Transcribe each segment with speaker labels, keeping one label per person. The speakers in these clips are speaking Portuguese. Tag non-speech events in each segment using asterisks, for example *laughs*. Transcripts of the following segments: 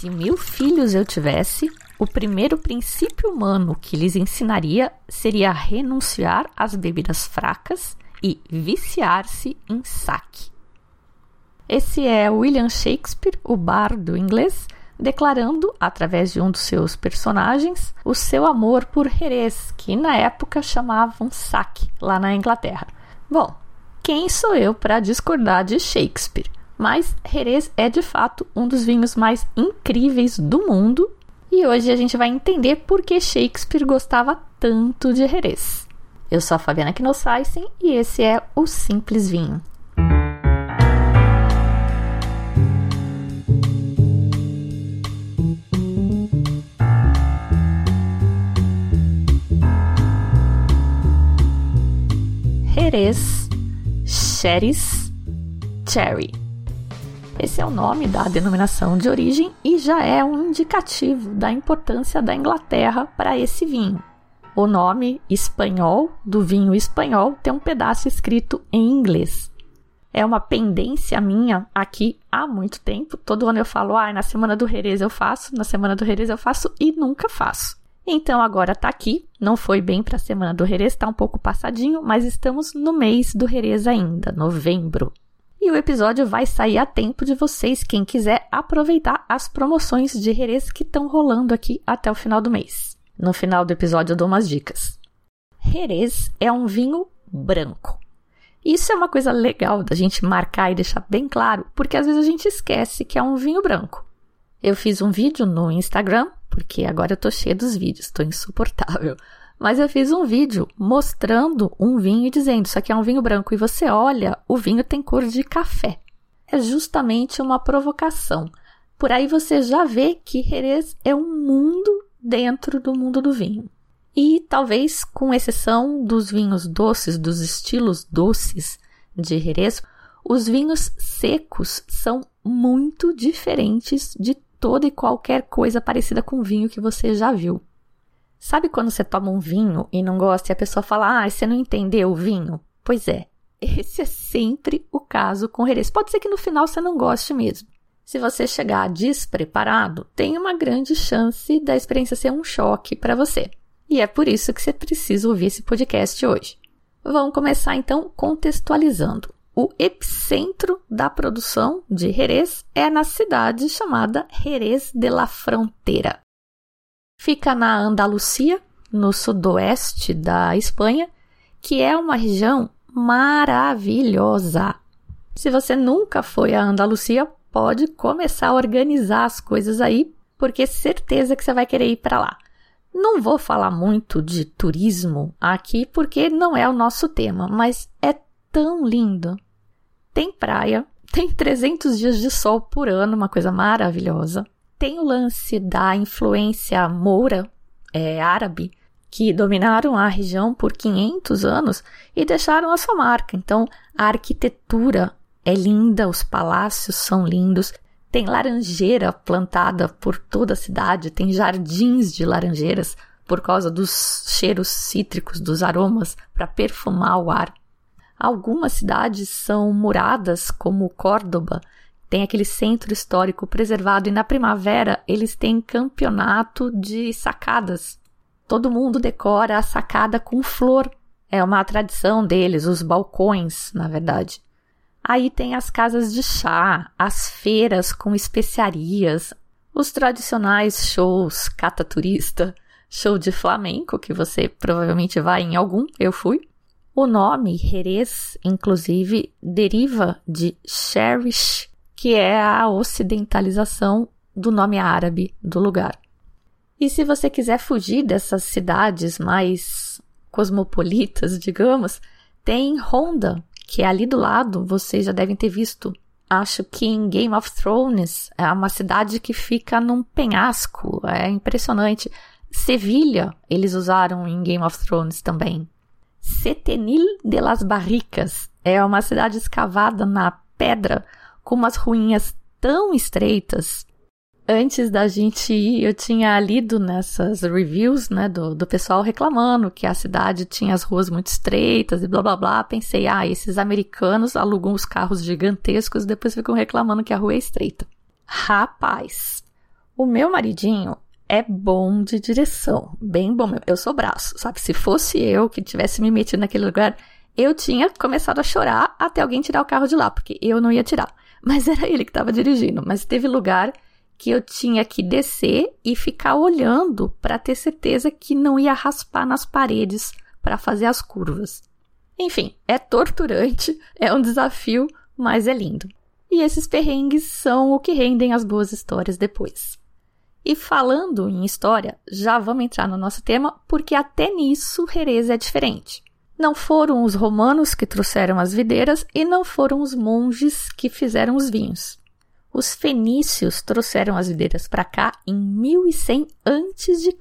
Speaker 1: Se mil filhos eu tivesse, o primeiro princípio humano que lhes ensinaria seria renunciar às bebidas fracas e viciar-se em saque. Esse é William Shakespeare, o bardo inglês, declarando, através de um dos seus personagens, o seu amor por Jerez, que na época chamavam saque, lá na Inglaterra. Bom, quem sou eu para discordar de Shakespeare? Mas Jerez é de fato um dos vinhos mais incríveis do mundo e hoje a gente vai entender por que Shakespeare gostava tanto de Jerez. Eu sou a Fabiana Knossaisen e esse é o Simples Vinho. Jerez, Xeres, Cherry. Esse é o nome da denominação de origem e já é um indicativo da importância da Inglaterra para esse vinho. O nome espanhol do vinho espanhol tem um pedaço escrito em inglês. É uma pendência minha aqui há muito tempo. Todo ano eu falo, ah, na semana do Jerez eu faço, na semana do Jerez eu faço e nunca faço. Então agora tá aqui, não foi bem para a semana do Jerez, tá um pouco passadinho, mas estamos no mês do Jerez ainda, novembro. E o episódio vai sair a tempo de vocês, quem quiser aproveitar as promoções de Jerez que estão rolando aqui até o final do mês. No final do episódio eu dou umas dicas. Jerez é um vinho branco. Isso é uma coisa legal da gente marcar e deixar bem claro, porque às vezes a gente esquece que é um vinho branco. Eu fiz um vídeo no Instagram porque agora eu tô cheia dos vídeos, tô insuportável. Mas eu fiz um vídeo mostrando um vinho e dizendo: Isso aqui é um vinho branco. E você olha, o vinho tem cor de café. É justamente uma provocação. Por aí você já vê que Jerez é um mundo dentro do mundo do vinho. E talvez, com exceção dos vinhos doces, dos estilos doces de Jerez, os vinhos secos são muito diferentes de toda e qualquer coisa parecida com vinho que você já viu. Sabe quando você toma um vinho e não gosta e a pessoa fala: Ah, você não entendeu o vinho? Pois é, esse é sempre o caso com Jerez. Pode ser que no final você não goste mesmo. Se você chegar despreparado, tem uma grande chance da experiência ser um choque para você. E é por isso que você precisa ouvir esse podcast hoje. Vamos começar então contextualizando. O epicentro da produção de Jerez é na cidade chamada Jerez de la Frontera. Fica na Andalucia, no sudoeste da Espanha, que é uma região maravilhosa. Se você nunca foi à Andalucia, pode começar a organizar as coisas aí, porque certeza que você vai querer ir para lá. Não vou falar muito de turismo aqui porque não é o nosso tema, mas é tão lindo. Tem praia, tem 300 dias de sol por ano, uma coisa maravilhosa. Tem o lance da influência moura, é, árabe, que dominaram a região por 500 anos e deixaram a sua marca. Então, a arquitetura é linda, os palácios são lindos, tem laranjeira plantada por toda a cidade, tem jardins de laranjeiras por causa dos cheiros cítricos, dos aromas para perfumar o ar. Algumas cidades são muradas, como Córdoba, tem aquele centro histórico preservado e na primavera eles têm campeonato de sacadas. Todo mundo decora a sacada com flor. É uma tradição deles, os balcões, na verdade. Aí tem as casas de chá, as feiras com especiarias, os tradicionais shows cata turista, show de flamenco, que você provavelmente vai em algum, eu fui. O nome Jerez, inclusive, deriva de Cherish, que é a ocidentalização do nome árabe do lugar. E se você quiser fugir dessas cidades mais cosmopolitas, digamos, tem Honda, que é ali do lado, vocês já devem ter visto. Acho que em Game of Thrones é uma cidade que fica num penhasco, é impressionante. Sevilha, eles usaram em Game of Thrones também. Setenil de las Barricas é uma cidade escavada na pedra com umas ruínas tão estreitas. Antes da gente ir, eu tinha lido nessas reviews, né, do, do pessoal reclamando que a cidade tinha as ruas muito estreitas e blá blá blá. Pensei, ah, esses americanos alugam os carros gigantescos e depois ficam reclamando que a rua é estreita. Rapaz, O meu maridinho é bom de direção, bem bom. Eu sou braço, sabe? Se fosse eu que tivesse me metido naquele lugar, eu tinha começado a chorar até alguém tirar o carro de lá, porque eu não ia tirar. Mas era ele que estava dirigindo. Mas teve lugar que eu tinha que descer e ficar olhando para ter certeza que não ia raspar nas paredes para fazer as curvas. Enfim, é torturante, é um desafio, mas é lindo. E esses perrengues são o que rendem as boas histórias depois. E falando em história, já vamos entrar no nosso tema, porque até nisso Jerez é diferente. Não foram os romanos que trouxeram as videiras e não foram os monges que fizeram os vinhos. Os fenícios trouxeram as videiras para cá em 1100 a.C.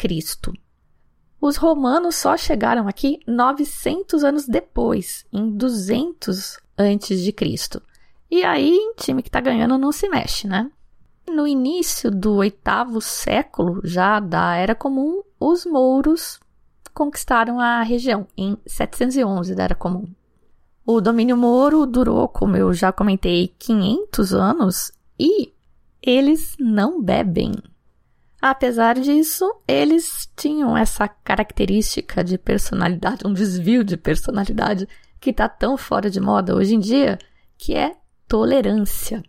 Speaker 1: Os romanos só chegaram aqui 900 anos depois, em 200 a.C. E aí, time que está ganhando não se mexe, né? No início do oitavo século, já da Era Comum, os mouros conquistaram a região, em 711 da Era Comum. O domínio mouro durou, como eu já comentei, 500 anos e eles não bebem. Apesar disso, eles tinham essa característica de personalidade, um desvio de personalidade que está tão fora de moda hoje em dia, que é tolerância.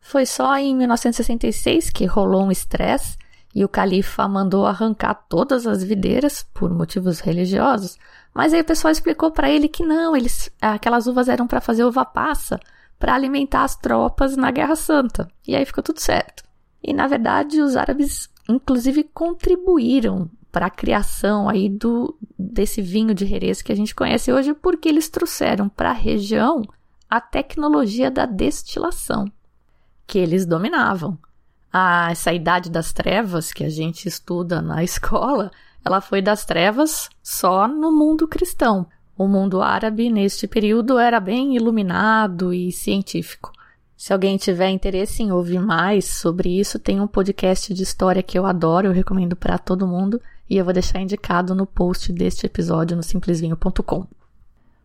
Speaker 1: Foi só em 1966 que rolou um estresse e o califa mandou arrancar todas as videiras por motivos religiosos, mas aí o pessoal explicou para ele que não, eles, aquelas uvas eram para fazer uva passa, para alimentar as tropas na Guerra Santa. E aí ficou tudo certo. E na verdade, os árabes inclusive contribuíram para a criação aí do desse vinho de Jerez que a gente conhece hoje, porque eles trouxeram para a região a tecnologia da destilação que eles dominavam. Ah, essa idade das trevas que a gente estuda na *laughs* escola, ela foi das trevas só no mundo cristão. O mundo árabe, neste período, era bem iluminado e científico. Se alguém tiver interesse em ouvir mais sobre isso, tem um podcast de história que eu adoro, eu recomendo para todo mundo, e eu vou deixar indicado no post deste episódio no simplesvinho.com.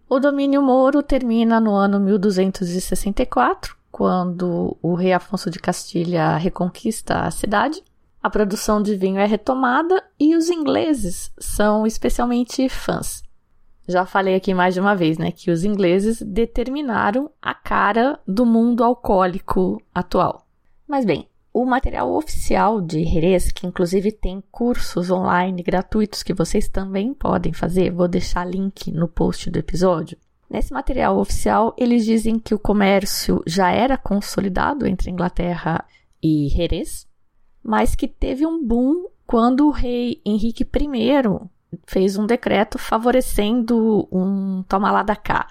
Speaker 1: O domínio moro termina no ano 1264, quando o rei Afonso de Castilha reconquista a cidade. A produção de vinho é retomada e os ingleses são especialmente fãs. Já falei aqui mais de uma vez, né, que os ingleses determinaram a cara do mundo alcoólico atual. Mas bem, o material oficial de Jerez, que inclusive tem cursos online gratuitos que vocês também podem fazer, vou deixar link no post do episódio. Nesse material oficial, eles dizem que o comércio já era consolidado entre Inglaterra e Jerez, mas que teve um boom quando o rei Henrique I fez um decreto favorecendo um toma lá cá.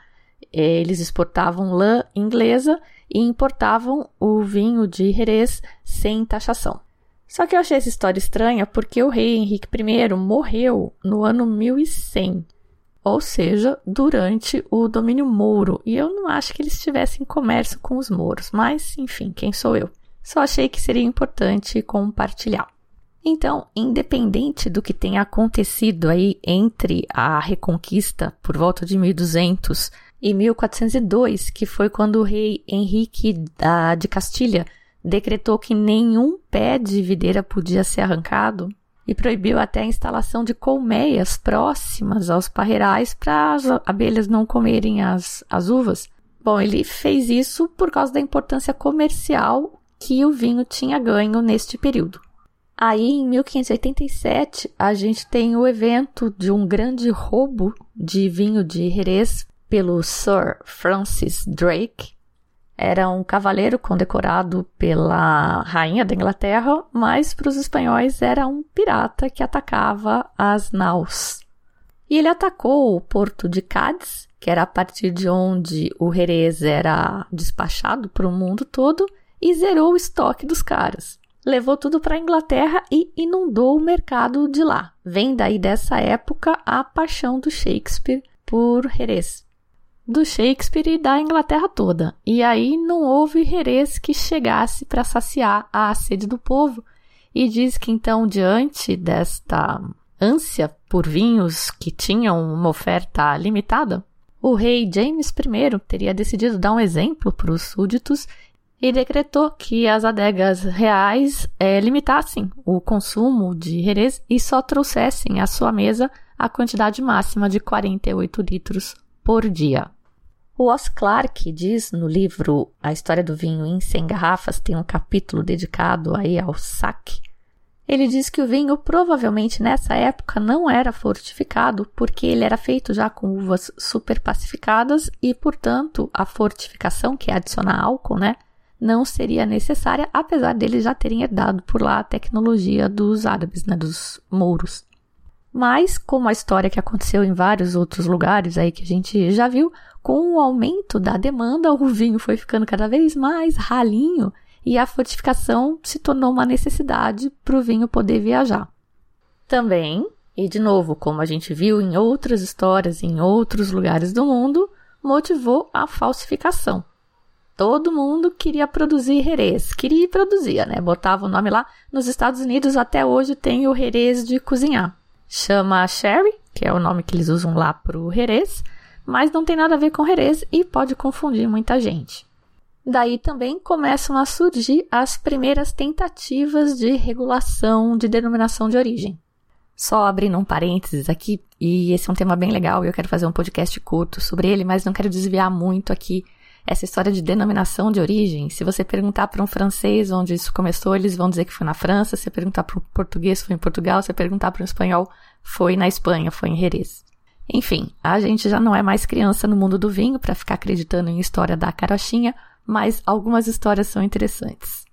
Speaker 1: Eles exportavam lã inglesa e importavam o vinho de Jerez sem taxação. Só que eu achei essa história estranha porque o rei Henrique I morreu no ano 1100, ou seja, durante o domínio mouro, e eu não acho que eles tivessem comércio com os mouros, mas enfim, quem sou eu? Só achei que seria importante compartilhar. Então, independente do que tenha acontecido aí entre a Reconquista por volta de 1200 e 1402, que foi quando o rei Henrique de Castilha decretou que nenhum pé de videira podia ser arrancado e proibiu até a instalação de colmeias próximas aos parreirais para as abelhas não comerem as, as uvas. Bom, ele fez isso por causa da importância comercial que o vinho tinha ganho neste período. Aí, em 1587, a gente tem o evento de um grande roubo de vinho de Jerez pelo Sir Francis Drake. Era um cavaleiro condecorado pela rainha da Inglaterra, mas para os espanhóis era um pirata que atacava as naus. E ele atacou o porto de Cádiz, que era a partir de onde o Jerez era despachado para o mundo todo, e zerou o estoque dos caras levou tudo para a Inglaterra e inundou o mercado de lá. Vem daí dessa época a paixão do Shakespeare por Jerez. Do Shakespeare e da Inglaterra toda. E aí não houve Jerez que chegasse para saciar a sede do povo. E diz que então, diante desta ânsia por vinhos que tinham uma oferta limitada, o rei James I teria decidido dar um exemplo para os súditos e decretou que as adegas reais é, limitassem o consumo de Jerez e só trouxessem à sua mesa a quantidade máxima de 48 litros por dia. O Os Clarke diz no livro A História do Vinho em 100 Garrafas, tem um capítulo dedicado aí ao saque. Ele diz que o vinho provavelmente nessa época não era fortificado porque ele era feito já com uvas super pacificadas e, portanto, a fortificação, que é adicionar álcool, né, não seria necessária, apesar deles já terem herdado por lá a tecnologia dos árabes, né, dos mouros. Mas, como a história que aconteceu em vários outros lugares aí que a gente já viu, com o aumento da demanda, o vinho foi ficando cada vez mais ralinho e a fortificação se tornou uma necessidade para o vinho poder viajar. Também, e de novo, como a gente viu em outras histórias em outros lugares do mundo, motivou a falsificação. Todo mundo queria produzir Jerez, queria e produzia, né? Botava o nome lá. Nos Estados Unidos até hoje tem o Jerez de cozinhar. Chama Sherry, que é o nome que eles usam lá para o Jerez, mas não tem nada a ver com Jerez e pode confundir muita gente. Daí também começam a surgir as primeiras tentativas de regulação de denominação de origem. Só abrindo um parênteses aqui, e esse é um tema bem legal e eu quero fazer um podcast curto sobre ele, mas não quero desviar muito aqui essa história de denominação de origem. Se você perguntar para um francês onde isso começou, eles vão dizer que foi na França. Se perguntar para um português, foi em Portugal. Se perguntar para um espanhol, foi na Espanha, foi em Jerez. Enfim, a gente já não é mais criança no mundo do vinho para ficar acreditando em história da carochinha, mas algumas histórias são interessantes.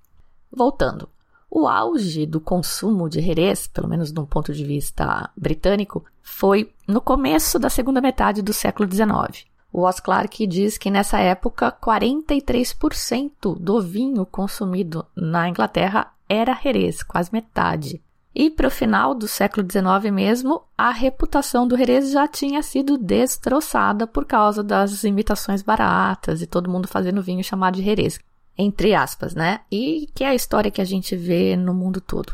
Speaker 1: Voltando, o auge do consumo de Jerez, pelo menos de um ponto de vista britânico, foi no começo da segunda metade do século XIX. O Os Clarke diz que nessa época 43% do vinho consumido na Inglaterra era Jerez, quase metade. E para o final do século XIX mesmo, a reputação do Jerez já tinha sido destroçada por causa das imitações baratas e todo mundo fazendo vinho chamado de Jerez, entre aspas, né? E que é a história que a gente vê no mundo todo.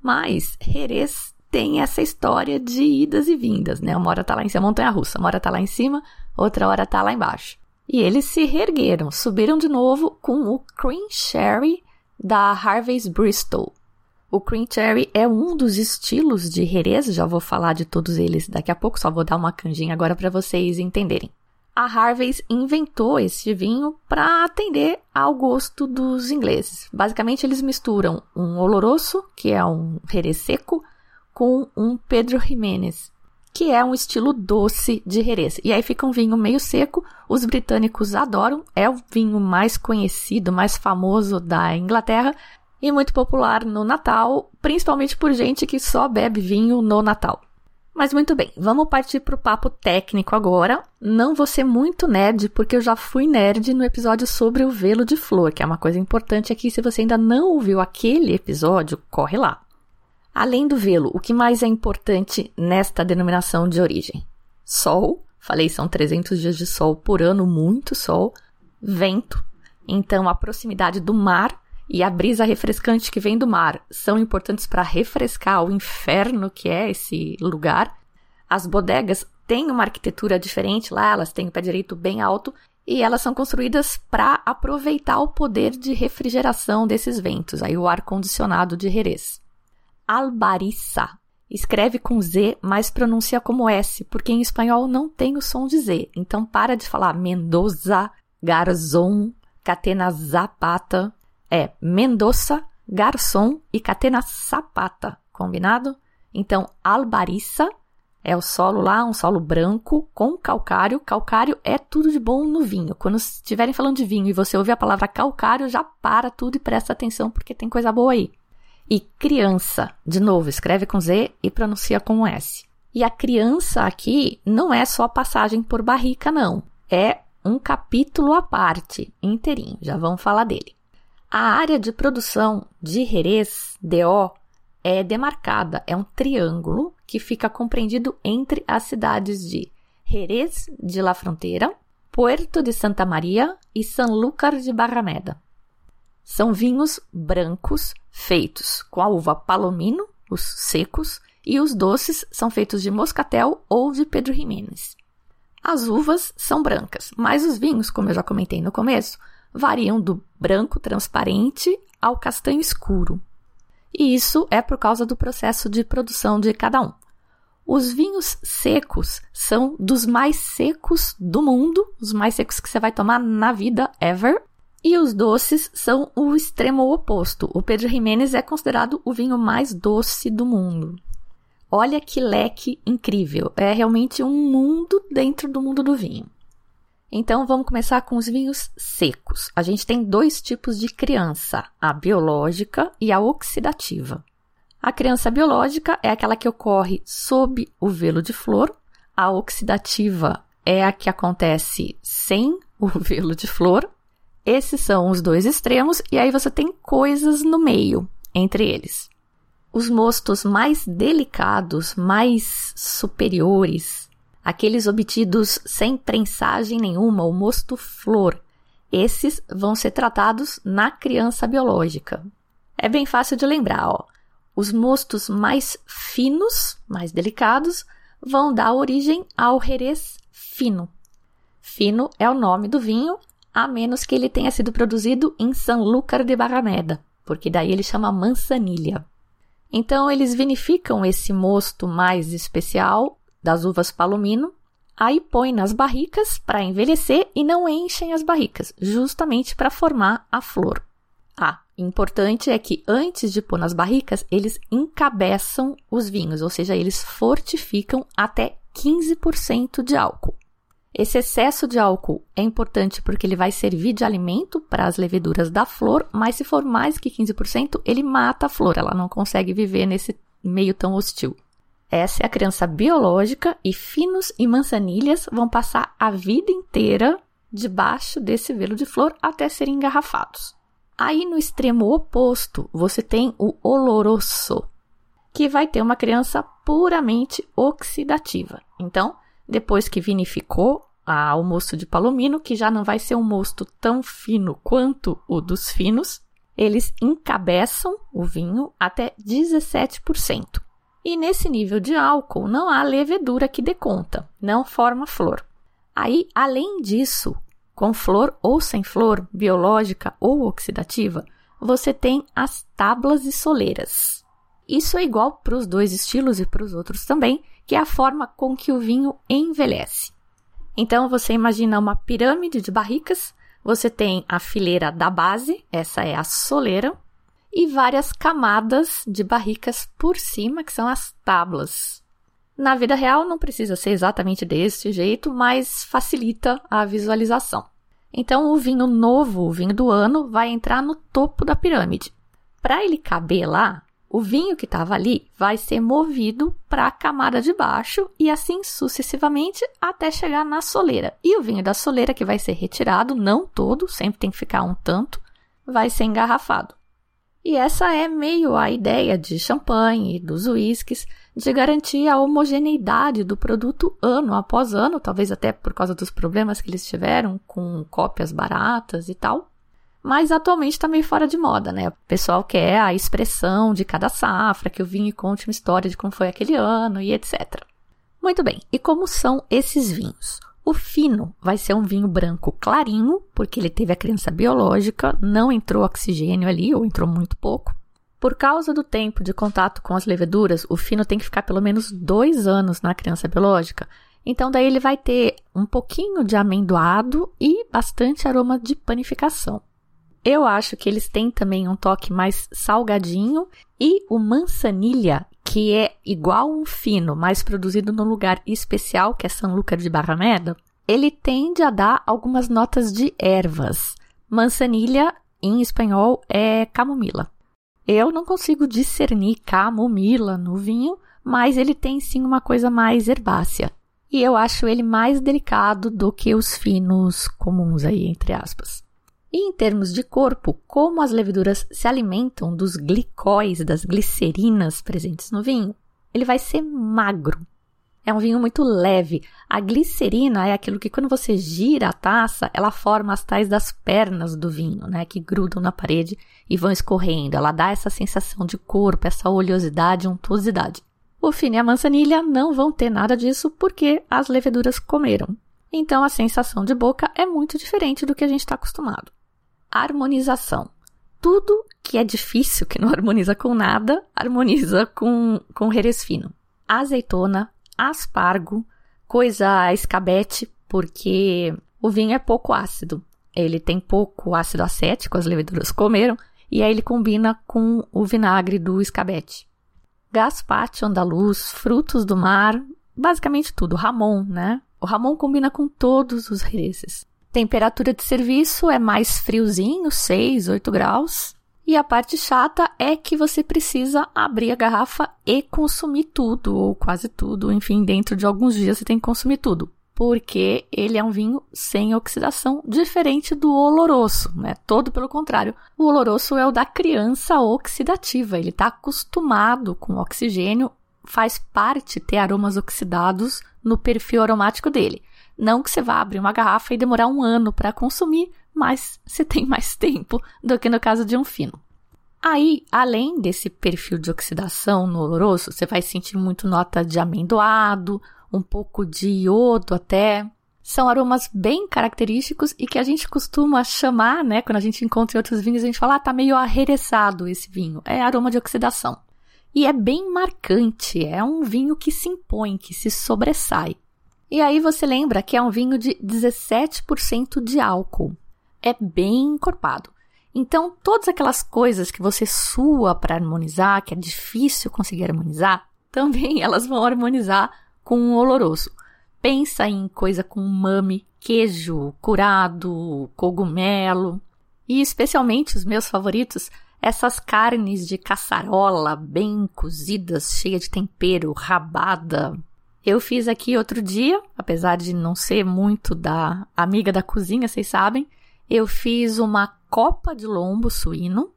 Speaker 1: Mas Jerez tem essa história de idas e vindas, né? Uma hora tá lá em cima, montanha russa, uma hora tá lá em cima, outra hora tá lá embaixo. E eles se reergueram, subiram de novo com o Cream Sherry da Harvey's Bristol, o cream cherry é um dos estilos de Jerez, já vou falar de todos eles daqui a pouco, só vou dar uma canjinha agora para vocês entenderem. A Harvey's inventou esse vinho para atender ao gosto dos ingleses. Basicamente, eles misturam um oloroso, que é um Jerez seco, com um Pedro Jiménez, que é um estilo doce de Jerez. E aí fica um vinho meio seco, os britânicos adoram, é o vinho mais conhecido, mais famoso da Inglaterra, e muito popular no Natal, principalmente por gente que só bebe vinho no Natal. Mas muito bem, vamos partir para o papo técnico agora. Não vou ser muito nerd, porque eu já fui nerd no episódio sobre o velo de flor, que é uma coisa importante aqui. Se você ainda não ouviu aquele episódio, corre lá. Além do velo, o que mais é importante nesta denominação de origem? Sol, falei, são 300 dias de sol por ano, muito sol. Vento, então a proximidade do mar e a brisa refrescante que vem do mar são importantes para refrescar o inferno que é esse lugar. As bodegas têm uma arquitetura diferente lá, elas têm o pé direito bem alto e elas são construídas para aproveitar o poder de refrigeração desses ventos, aí o ar condicionado de Jerez. Albariça escreve com Z, mas pronuncia como S, porque em espanhol não tem o som de Z. Então para de falar Mendoza, Garzon, Catena Zapata é Mendoza, Garçom e Catena Sapata, combinado? Então, albariça é o solo lá, um solo branco com calcário. Calcário é tudo de bom no vinho. Quando estiverem falando de vinho e você ouve a palavra calcário, já para tudo e presta atenção porque tem coisa boa aí. E criança, de novo, escreve com Z e pronuncia com S. E a criança aqui não é só passagem por barrica, não. É um capítulo à parte, inteirinho. Já vamos falar dele. A área de produção de Jerez, DO, é demarcada, é um triângulo que fica compreendido entre as cidades de Jerez de la Fronteira, Puerto de Santa Maria e Sanlúcar de Barrameda. São vinhos brancos feitos com a uva palomino, os secos, e os doces são feitos de moscatel ou de Pedro Jiménez. As uvas são brancas, mas os vinhos, como eu já comentei no começo, variam do branco transparente ao castanho escuro. E isso é por causa do processo de produção de cada um. Os vinhos secos são dos mais secos do mundo, os mais secos que você vai tomar na vida ever. E os doces são o extremo oposto. O Pedro Jiménez é considerado o vinho mais doce do mundo. Olha que leque incrível! É realmente um mundo dentro do mundo do vinho. Então vamos começar com os vinhos secos. A gente tem dois tipos de criança: a biológica e a oxidativa. A criança biológica é aquela que ocorre sob o velo de flor, a oxidativa é a que acontece sem o *laughs* velo de flor. Esses são os dois extremos, e aí você tem coisas no meio entre eles. Os mostos mais delicados, mais superiores, aqueles obtidos sem prensagem nenhuma, o mosto flor. Esses vão ser tratados na criança biológica. É bem fácil de lembrar, ó. Os mostos mais finos, mais delicados, vão dar origem ao Jerez fino. Fino é o nome do vinho, a menos que ele tenha sido produzido em Sanlúcar de Barrameda, porque daí ele chama manzanilha. Então eles vinificam esse mosto mais especial das uvas palomino, aí põem nas barricas para envelhecer e não enchem as barricas, justamente para formar a flor. Ah, importante é que antes de pôr nas barricas, eles encabeçam os vinhos, ou seja, eles fortificam até 15% de álcool. Esse excesso de álcool é importante porque ele vai servir de alimento para as leveduras da flor, mas se for mais que 15%, ele mata a flor, ela não consegue viver nesse meio tão hostil. Essa é a criança biológica e finos e manzanilhas vão passar a vida inteira debaixo desse velo de flor até serem engarrafados. Aí no extremo oposto, você tem o oloroso, que vai ter uma criança puramente oxidativa. Então, depois que vinificou a, o mosto de palomino, que já não vai ser um mosto tão fino quanto o dos finos, eles encabeçam o vinho até 17%. E nesse nível de álcool não há levedura que dê conta, não forma flor. Aí, além disso, com flor ou sem flor, biológica ou oxidativa, você tem as tábuas e soleiras. Isso é igual para os dois estilos e para os outros também, que é a forma com que o vinho envelhece. Então você imagina uma pirâmide de barricas, você tem a fileira da base, essa é a soleira, e várias camadas de barricas por cima, que são as tábuas. Na vida real não precisa ser exatamente desse jeito, mas facilita a visualização. Então o vinho novo, o vinho do ano, vai entrar no topo da pirâmide. Para ele caber lá, o vinho que estava ali vai ser movido para a camada de baixo e assim sucessivamente até chegar na soleira. E o vinho da soleira que vai ser retirado, não todo, sempre tem que ficar um tanto, vai ser engarrafado. E essa é meio a ideia de champanhe, dos uísques, de garantir a homogeneidade do produto ano após ano, talvez até por causa dos problemas que eles tiveram com cópias baratas e tal. Mas atualmente está meio fora de moda, né? O pessoal quer a expressão de cada safra, que o vinho conte uma história de como foi aquele ano e etc. Muito bem, e como são esses vinhos? O fino vai ser um vinho branco clarinho, porque ele teve a criança biológica, não entrou oxigênio ali, ou entrou muito pouco. Por causa do tempo de contato com as leveduras, o fino tem que ficar pelo menos dois anos na criança biológica. Então, daí ele vai ter um pouquinho de amendoado e bastante aroma de panificação. Eu acho que eles têm também um toque mais salgadinho e o manzanilha que é igual um fino, mas produzido num lugar especial, que é São Lucas de Barrameda, ele tende a dar algumas notas de ervas. Manzanilha, em espanhol, é camomila. Eu não consigo discernir camomila no vinho, mas ele tem sim uma coisa mais herbácea. E eu acho ele mais delicado do que os finos comuns aí, entre aspas. E em termos de corpo, como as leveduras se alimentam dos glicóis, das glicerinas presentes no vinho, ele vai ser magro. É um vinho muito leve. A glicerina é aquilo que quando você gira a taça, ela forma as tais das pernas do vinho, né, que grudam na parede e vão escorrendo. Ela dá essa sensação de corpo, essa oleosidade, untuosidade. O fino e a manzanilha não vão ter nada disso porque as leveduras comeram. Então a sensação de boca é muito diferente do que a gente está acostumado. Harmonização. Tudo que é difícil, que não harmoniza com nada, harmoniza com, com herês fino. Azeitona, aspargo, coisa escabete, porque o vinho é pouco ácido. Ele tem pouco ácido acético, as leveduras comeram, e aí ele combina com o vinagre do escabete. Gaspacho andaluz, frutos do mar, basicamente tudo. Ramon, né? O Ramon combina com todos os reses. Temperatura de serviço é mais friozinho, 6, 8 graus. E a parte chata é que você precisa abrir a garrafa e consumir tudo, ou quase tudo. Enfim, dentro de alguns dias você tem que consumir tudo porque ele é um vinho sem oxidação, diferente do oloroso, né? Todo pelo contrário. O oloroso é o da criança oxidativa, ele está acostumado com oxigênio, faz parte ter aromas oxidados no perfil aromático dele. Não que você vá abrir uma garrafa e demorar um ano para consumir, mas você tem mais *laughs* tempo do que no caso de um fino. Aí, além desse perfil de oxidação no oloroso, você vai sentir muito nota de amendoado, um pouco de iodo até. São aromas bem característicos e que a gente costuma chamar, né? Quando a gente encontra em outros vinhos, a gente fala, ah, tá meio arreressado esse vinho. É aroma de oxidação. E é bem marcante, é um vinho que se impõe, que se sobressai. E aí você lembra que é um vinho de 17% de álcool. É bem encorpado. Então, todas aquelas coisas que você sua para harmonizar, que é difícil conseguir harmonizar, *laughs* também elas vão harmonizar com um oloroso. Pensa em coisa com mame, queijo, curado, cogumelo. E especialmente os meus favoritos, essas carnes de caçarola bem cozidas, cheia de tempero, rabada. Eu fiz aqui outro dia, apesar de não ser muito da amiga da cozinha, vocês sabem, eu fiz uma copa de lombo suíno.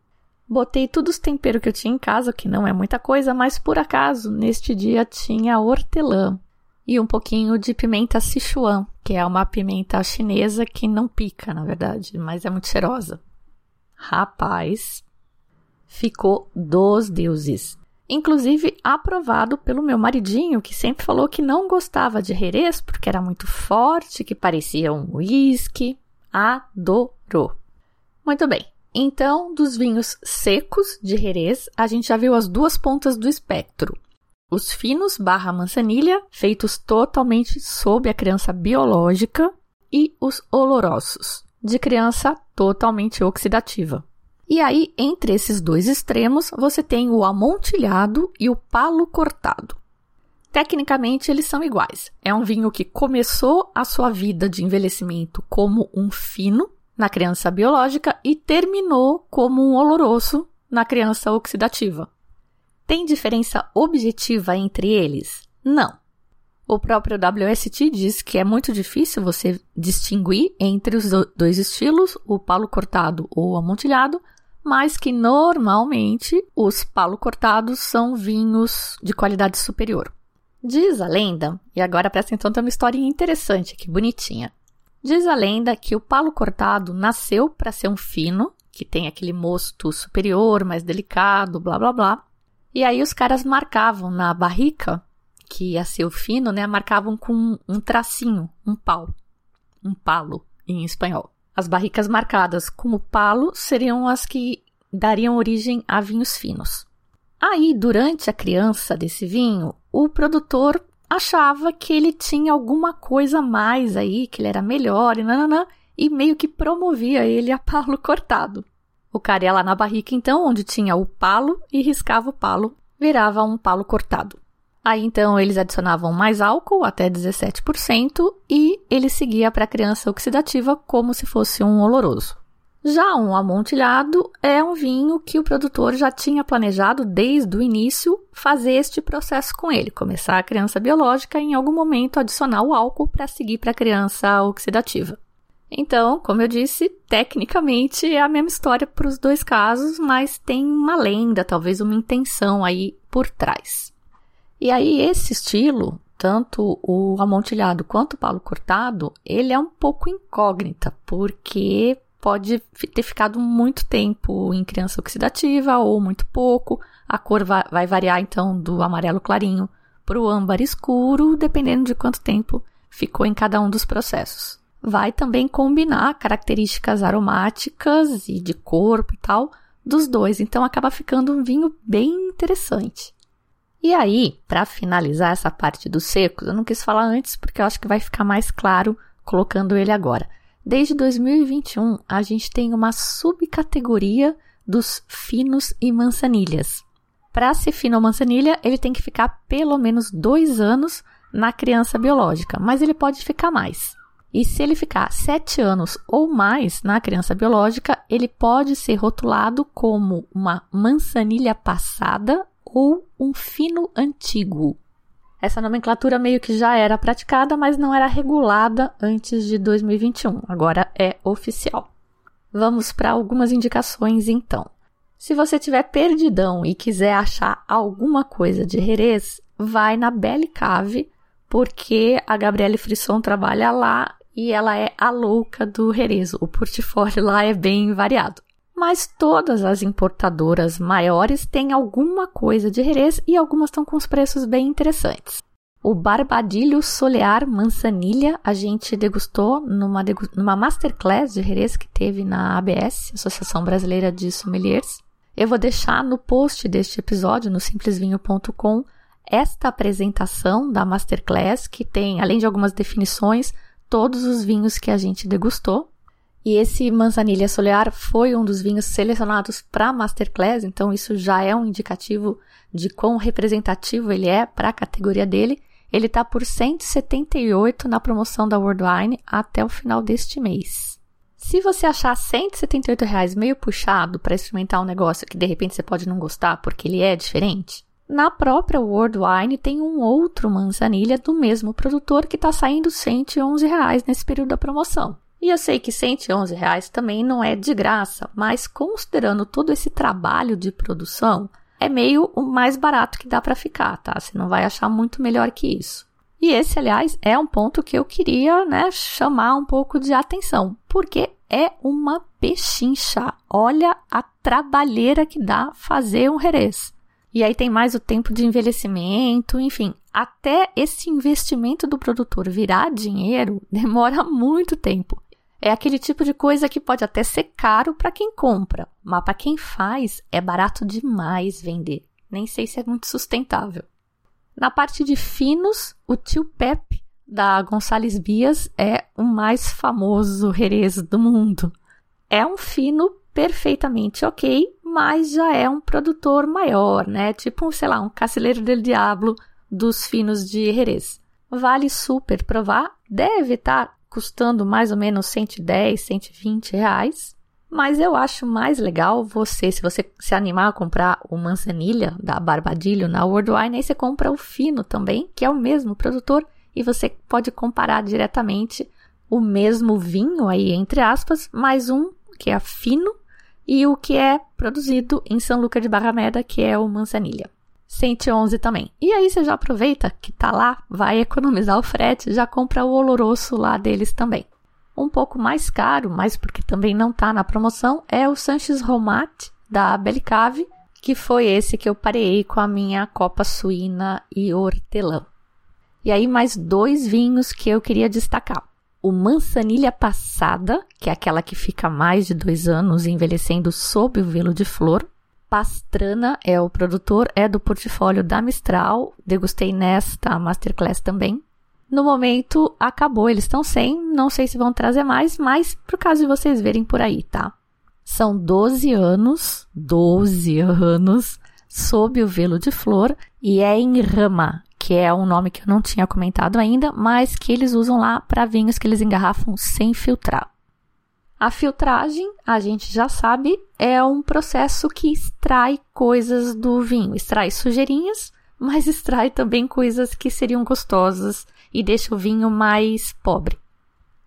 Speaker 1: Botei todos os temperos que eu tinha em casa, que não é muita coisa, mas por acaso neste dia tinha hortelã e um pouquinho de pimenta Sichuan, que é uma pimenta chinesa que não pica, na verdade, mas é muito cheirosa. Rapaz, ficou dos deuses. Inclusive aprovado pelo meu maridinho, que sempre falou que não gostava de Jerez porque era muito forte, que parecia um whisky. Adorou. Muito bem. Então, dos vinhos secos de Jerez, a gente já viu as duas pontas do espectro os finos barra manzanilha, feitos totalmente sob a criança biológica, e os olorosos, de criança totalmente oxidativa. E aí, entre esses dois extremos, você tem o amontilhado e o palo cortado. Tecnicamente, eles são iguais. É um vinho que começou a sua vida de envelhecimento como um fino na criança biológica e terminou como um oloroso na criança oxidativa. Tem diferença objetiva entre eles? Não. O próprio WST diz que é muito difícil você distinguir entre os dois estilos, o palo cortado ou amontilhado, mas que normalmente os palo cortados são vinhos de qualidade superior. Diz a lenda, e agora presta atenção, tem uma história interessante aqui, bonitinha. Diz a lenda que o palo cortado nasceu para ser um fino, que tem aquele mosto superior, mais delicado, blá blá blá, e aí os caras marcavam na barrica, que ia ser o fino, né? Marcavam com um tracinho, um pau. Um palo, em espanhol. As barricas marcadas com o palo seriam as que dariam origem a vinhos finos. Aí, durante a criança desse vinho, o produtor achava que ele tinha alguma coisa a mais aí, que ele era melhor e nananã, e meio que promovia ele a palo cortado. O cara ia lá na barrica, então, onde tinha o palo e riscava o palo, virava um palo cortado. Aí então eles adicionavam mais álcool, até 17%, e ele seguia para a criança oxidativa como se fosse um oloroso. Já um amontilhado é um vinho que o produtor já tinha planejado desde o início fazer este processo com ele, começar a criança biológica e em algum momento adicionar o álcool para seguir para a criança oxidativa. Então, como eu disse, tecnicamente é a mesma história para os dois casos, mas tem uma lenda, talvez uma intenção aí por trás. E aí, esse estilo, tanto o amontilhado quanto o palo cortado, ele é um pouco incógnita, porque pode ter ficado muito tempo em criança oxidativa ou muito pouco. A cor vai variar então do amarelo clarinho para o âmbar escuro, dependendo de quanto tempo ficou em cada um dos processos. vai também combinar características aromáticas e de corpo e tal dos dois. Então acaba ficando um vinho bem interessante. E aí, para finalizar essa parte dos secos, eu não quis falar antes porque eu acho que vai ficar mais claro colocando ele agora. Desde 2021, a gente tem uma subcategoria dos finos e manzanilhas. Para ser fino ou manzanilha, ele tem que ficar pelo menos dois anos na criança biológica, mas ele pode ficar mais. E se ele ficar sete anos ou mais na criança biológica, ele pode ser rotulado como uma manzanilha passada ou um fino antigo. Essa nomenclatura meio que já era praticada, mas não era regulada antes de 2021. Agora é oficial. Vamos para algumas indicações então. Se você tiver perdidão e quiser achar alguma coisa de Jerez, vai na Belle Cave, porque a Gabriele Frisson trabalha lá e ela é a louca do Jerez. O portfólio lá é bem variado mas todas as importadoras maiores têm alguma coisa de Jerez e algumas estão com os preços bem interessantes. O Barbadilho Solear Manzanilha a gente degustou numa, numa masterclass de Jerez que teve na ABS, Associação Brasileira de Sommeliers. Eu vou deixar no post deste episódio, no simplesvinho.com, esta apresentação da masterclass que tem, além de algumas definições, todos os vinhos que a gente degustou. E esse Manzanilha Solear foi um dos vinhos selecionados para Masterclass, então isso já é um indicativo de quão representativo ele é para a categoria dele. Ele está por 178 na promoção da World Wine até o final deste mês. Se você achar 178 reais meio puxado para experimentar um negócio que de repente você pode não gostar porque ele é diferente, na própria World Wine tem um outro manzanilha do mesmo produtor que está saindo 111 reais nesse período da promoção. E eu sei que 111 reais também não é de graça, mas considerando todo esse trabalho de produção, é meio o mais barato que dá para ficar, tá? Você não vai achar muito melhor que isso. E esse, aliás, é um ponto que eu queria, né, chamar um pouco de atenção, porque é uma pechincha. Olha a trabalheira que dá fazer um Jerez. E aí tem mais o tempo de envelhecimento, enfim, até esse investimento do produtor virar dinheiro *laughs* demora muito tempo. É aquele tipo de coisa que pode até ser caro para quem compra, mas para quem faz é barato demais vender. Nem sei se é muito sustentável. Na parte de finos, o tio Pep da Gonçalves Bias é o mais famoso Jerez do mundo. É um fino perfeitamente ok, mas já é um produtor maior, né? Tipo, sei lá, um Caceleiro del Diablo dos finos de Jerez. Vale super provar, deve estar tá custando mais ou menos 110, 120 reais. Mas eu acho mais legal você, se você se animar a comprar o Manzanilha da Barbadilho na World Wine, aí você compra o fino também, que é o mesmo produtor, e você pode comparar diretamente o mesmo vinho aí, entre aspas, mais um que é fino e o que é produzido em São Lucas de Barrameda, que é o Manzanilha. 111 também. E aí você já aproveita que tá lá, vai economizar o frete, já compra o oloroso lá deles também. Um pouco mais caro, mas porque também não tá na promoção, é o Sanches Romat da Belicave, que foi esse que eu parei com a minha copa suína e hortelã. E aí mais dois vinhos que eu queria destacar. O Manzanilha Passada, que é aquela que fica mais de dois anos envelhecendo sob o velo de flor, Pastrana é o produtor, é do portfólio da Mistral. Degustei nesta masterclass também. No momento, acabou, eles estão sem, não sei se vão trazer mais, mas por caso de vocês verem por aí, tá? São 12 anos, 12 anos, sob o velo de flor e é em rama, que é um nome que eu não tinha comentado ainda, mas que eles usam lá para vinhos que eles engarrafam sem filtrar. A filtragem, a gente já sabe, é um processo que extrai coisas do vinho, extrai sujeirinhas, mas *laughs* extrai também coisas que seriam gostosas e deixa o vinho mais pobre.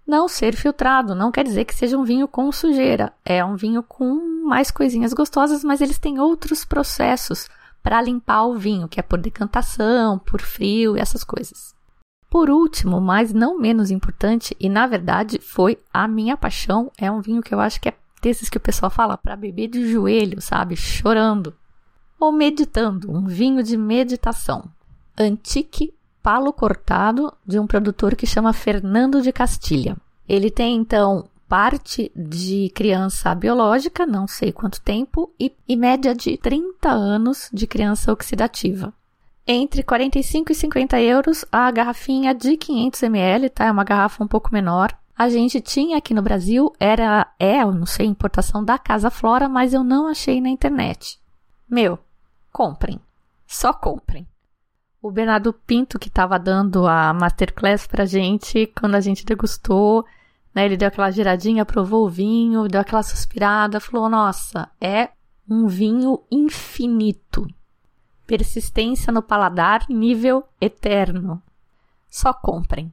Speaker 1: Não ser filtrado não quer dizer que seja um vinho com sujeira, é um vinho com mais coisinhas gostosas, mas eles têm outros processos para limpar o vinho, que é por decantação, por frio e essas coisas. Por último, mas não menos importante, e na verdade foi a minha paixão, é um vinho que eu acho que é desses que o pessoal fala para beber de joelho, sabe? Chorando. Ou meditando, um vinho de meditação. Antique Palo Cortado, de um produtor que chama Fernando de Castilha. Ele tem então parte de criança biológica, não sei quanto tempo, e, e média de 30 anos de criança oxidativa. Entre 45 e 50 euros a garrafinha de 500 ml, tá? É uma garrafa um pouco menor. A gente tinha aqui no Brasil, era, é, eu não sei, importação da Casa Flora, mas eu não achei na internet. Meu, comprem. Só comprem. O Bernardo Pinto, que estava dando a masterclass pra gente, quando a gente degustou, né, ele deu aquela giradinha, provou o vinho, deu aquela suspirada, falou: Nossa, é um vinho infinito. Persistência no paladar, nível eterno. Só comprem.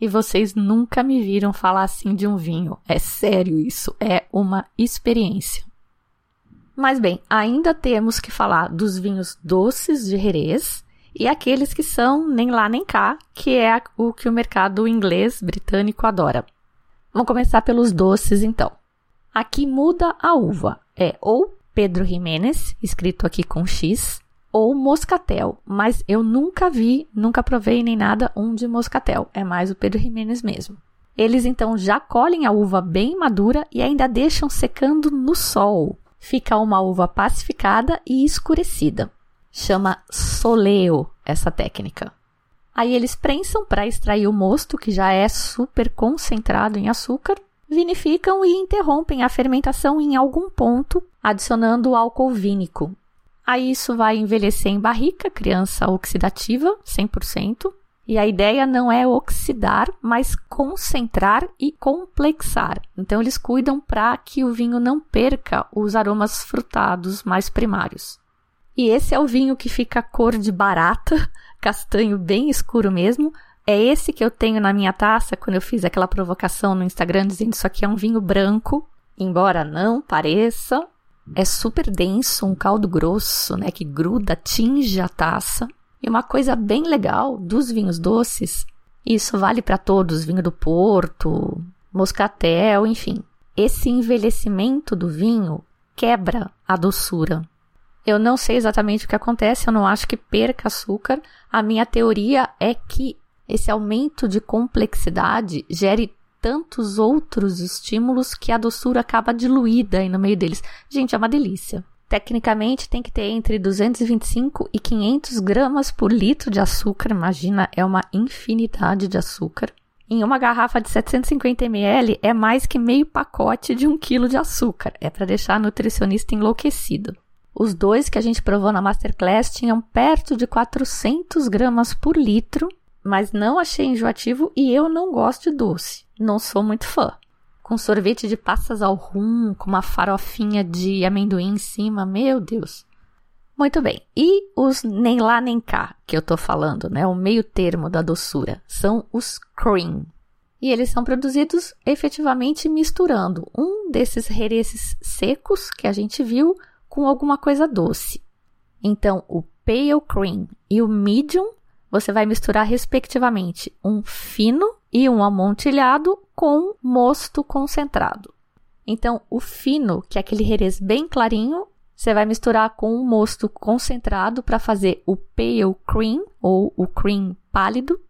Speaker 1: E vocês nunca me viram falar assim de um vinho. É sério isso, é uma experiência. Mas bem, ainda temos que falar dos vinhos doces de Jerez e aqueles que são nem lá nem cá, que é o que o mercado inglês britânico adora. Vamos começar pelos doces então. Aqui muda a uva, é ou Pedro Jiménez, escrito aqui com X, ou moscatel, mas eu nunca vi, nunca provei nem nada um de moscatel, é mais o Pedro Jiménez mesmo. Eles então já colhem a uva bem madura e ainda deixam secando no sol. Fica uma uva pacificada e escurecida. Chama soleo essa técnica. Aí eles prensam para extrair o mosto, que já é super concentrado em açúcar, vinificam e interrompem a fermentação em algum ponto, adicionando álcool vínico. Aí isso vai envelhecer em barrica, criança oxidativa, 100%. E a ideia não é oxidar, mas concentrar e complexar. Então eles cuidam para que o vinho não perca os aromas frutados mais primários. E esse é o vinho que fica cor de barata, *laughs* castanho bem escuro mesmo. É esse que eu tenho na minha taça quando eu fiz aquela provocação no Instagram dizendo isso aqui é um vinho branco, embora não pareça. É super denso, um caldo grosso, né, que gruda, tinge a taça. E uma coisa bem legal dos vinhos doces, isso vale para todos, vinho do Porto, moscatel, enfim. Esse envelhecimento do vinho quebra a doçura. Eu não sei exatamente o que acontece, eu não acho que perca açúcar. A minha teoria é que esse aumento de complexidade gere tantos outros estímulos que a doçura acaba diluída aí no meio deles. Gente, é uma delícia. Tecnicamente tem que ter entre 225 e 500 gramas por litro de açúcar. Imagina, é uma infinidade de açúcar. Em uma garrafa de 750 ml é mais que meio pacote de um quilo de açúcar. É para deixar nutricionista enlouquecido. Os dois que a gente provou na Masterclass tinham perto de 400 gramas por litro, mas não achei enjoativo e eu não gosto de doce. Não sou muito fã. Com sorvete de passas ao rum, com uma farofinha de amendoim em cima, meu Deus. Muito bem. E os nem lá nem cá que eu tô falando, né? O meio termo da doçura, são os cream. E eles são produzidos efetivamente misturando um desses rereces secos que a gente viu com alguma coisa doce. Então, o pale cream e o medium você vai misturar respectivamente um fino e um amontilhado com mosto concentrado. Então, o fino, que é aquele herês bem clarinho, você vai misturar com um mosto concentrado para fazer o pale cream ou o cream pálido.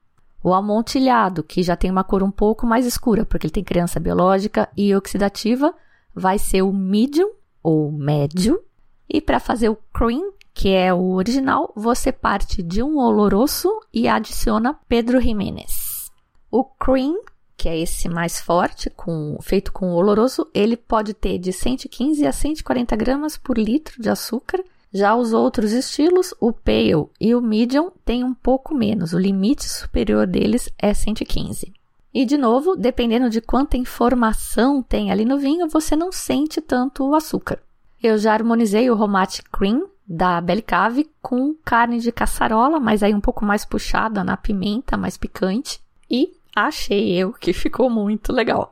Speaker 1: O amontilhado, que já tem uma cor um pouco mais escura, porque ele tem criança biológica e oxidativa, vai ser o medium ou médio. E para fazer o cream, que é o original, você parte de um oloroso e adiciona Pedro Jiménez. O cream, que é esse mais forte, com, feito com oloroso, ele pode ter de 115 a 140 gramas por litro de açúcar. Já os outros estilos, o pale e o medium, têm um pouco menos. O limite superior deles é 115. E de novo, dependendo de quanta informação tem ali no vinho, você não sente tanto o açúcar. Eu já harmonizei o Romate Cream da Belcave com carne de caçarola, mas aí um pouco mais puxada na pimenta, mais picante. E achei eu que *laughs* ficou muito legal.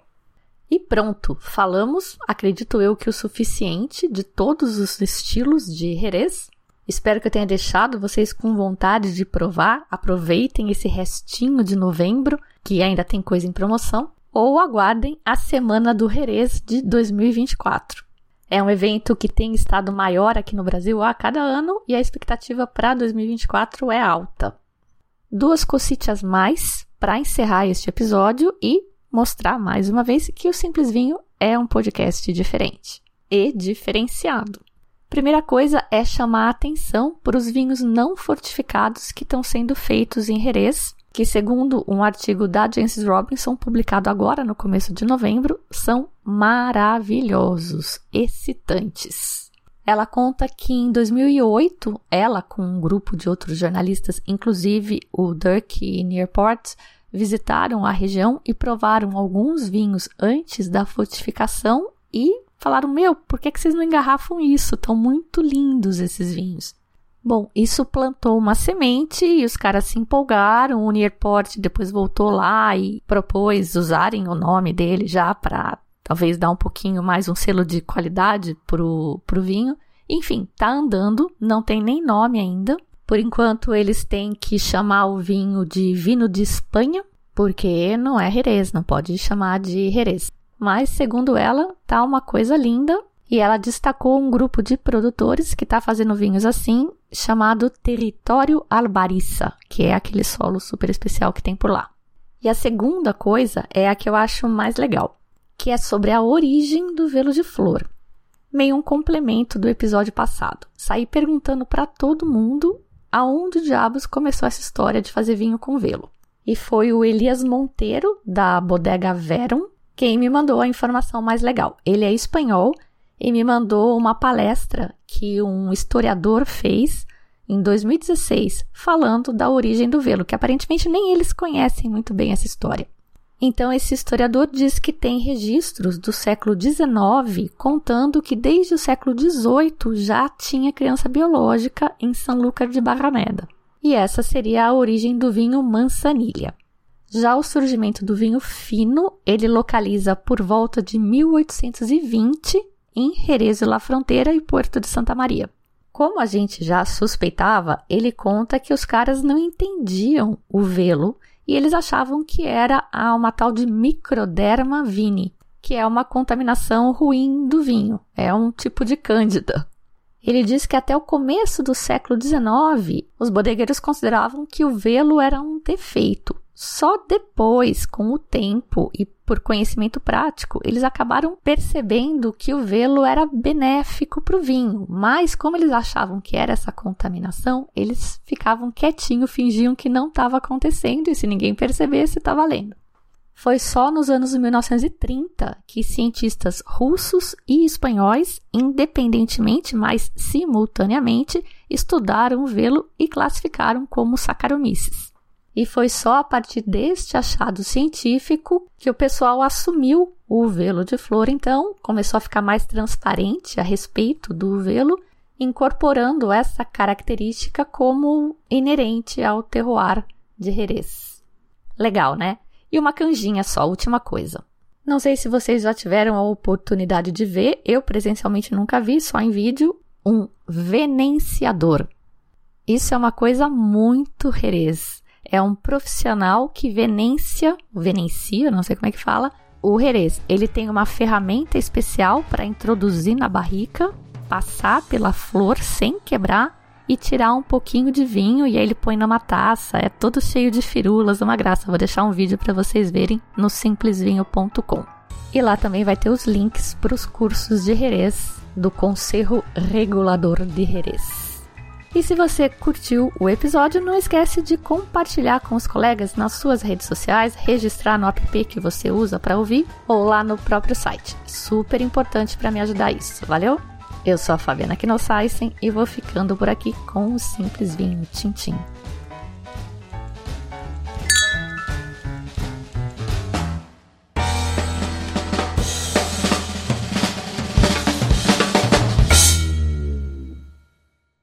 Speaker 1: E pronto, falamos, acredito eu que o suficiente de todos os estilos de Jerez. Espero que eu tenha deixado vocês com vontade de provar. Aproveitem esse restinho de novembro, que ainda tem coisa em promoção, ou aguardem a semana do Jerez de 2024. É um evento que tem estado maior aqui no Brasil a cada ano e a expectativa para 2024 é alta. Duas cositas mais para encerrar este episódio e mostrar mais uma vez que o Simples Vinho é um podcast diferente e diferenciado. Primeira coisa é chamar a atenção para os vinhos não fortificados que estão sendo feitos em Jerez, que, segundo um artigo da Jancis Robinson, publicado agora no começo de novembro, são maravilhosos, excitantes. Ela conta que em 2008, ela, com um grupo de outros jornalistas, inclusive o Dirk Nearport, visitaram a região e provaram alguns vinhos antes da fortificação e falaram: Meu, por que, que vocês não engarrafam isso? Estão muito lindos esses vinhos. Bom, isso plantou uma semente e os caras se empolgaram. O Nearport depois voltou lá e propôs usarem o nome dele já para talvez dar um pouquinho mais um selo de qualidade pro, pro vinho. Enfim, tá andando, não tem nem nome ainda. Por enquanto, eles têm que chamar o vinho de vinho de Espanha, porque não é Jerez, não pode chamar de Jerez. Mas, segundo ela, tá uma coisa linda e ela destacou um grupo de produtores que está fazendo vinhos assim, chamado Território Albariça, que é aquele solo super especial que tem por lá. E a segunda coisa é a que eu acho mais legal, que é sobre a origem do velo de flor. Meio um complemento do episódio passado. Saí perguntando para todo mundo aonde diabos começou essa história de fazer vinho com velo. E foi o Elias Monteiro, da Bodega Verum, quem me mandou a informação mais legal. Ele é espanhol e me mandou uma palestra que um historiador fez em 2016, falando da origem do velo, que aparentemente nem eles conhecem muito bem essa história. Então, esse historiador diz que tem registros do século XIX contando que desde o século XVIII já tinha criança biológica em São Lucas de Barrameda. E essa seria a origem do vinho Mansanilha. Já o surgimento do vinho fino, ele localiza por volta de 1820 em Jerez la Fronteira e Porto de Santa Maria. Como a gente já suspeitava, ele conta que os caras não entendiam o velo e eles achavam que era uma tal de microderma vini, que é uma contaminação ruim do vinho, é um tipo de cândida. Ele diz que até o começo do século XIX, os bodegueiros consideravam que o velo era um defeito, só depois, com o tempo e por conhecimento prático, eles acabaram percebendo que o velo era benéfico para o vinho, mas como eles achavam que era essa contaminação, eles ficavam quietinhos, fingiam que não estava acontecendo e se ninguém percebesse, estava valendo. Foi só nos anos 1930 que cientistas russos e espanhóis, independentemente, mas simultaneamente, estudaram o velo e classificaram como Saccharomyces. E foi só a partir deste achado científico que o pessoal assumiu o velo de flor, então começou a ficar mais transparente a respeito do velo, incorporando essa característica como inerente ao terroir de Jerez. Legal, né? E uma canjinha só, última coisa. Não sei se vocês já tiveram a oportunidade de ver, eu presencialmente nunca vi, só em vídeo, um venenciador. Isso é uma coisa muito Jerez é um profissional que venencia, venencia, não sei como é que fala, o Jerez. Ele tem uma ferramenta especial para introduzir na barrica, passar pela flor sem quebrar e tirar um pouquinho de vinho e aí ele põe numa taça. É todo cheio de firulas, uma graça. Vou deixar um vídeo para vocês verem no simplesvinho.com. E lá também vai ter os links para os cursos de Jerez do Conselho Regulador de Jerez. E se você curtiu o episódio, não esquece de compartilhar com os colegas nas suas redes sociais, registrar no app que você usa para ouvir ou lá no próprio site. Super importante para me ajudar isso, valeu? Eu sou a Fabiana Knossaisen e vou ficando por aqui com o Simples Vinho Tintim.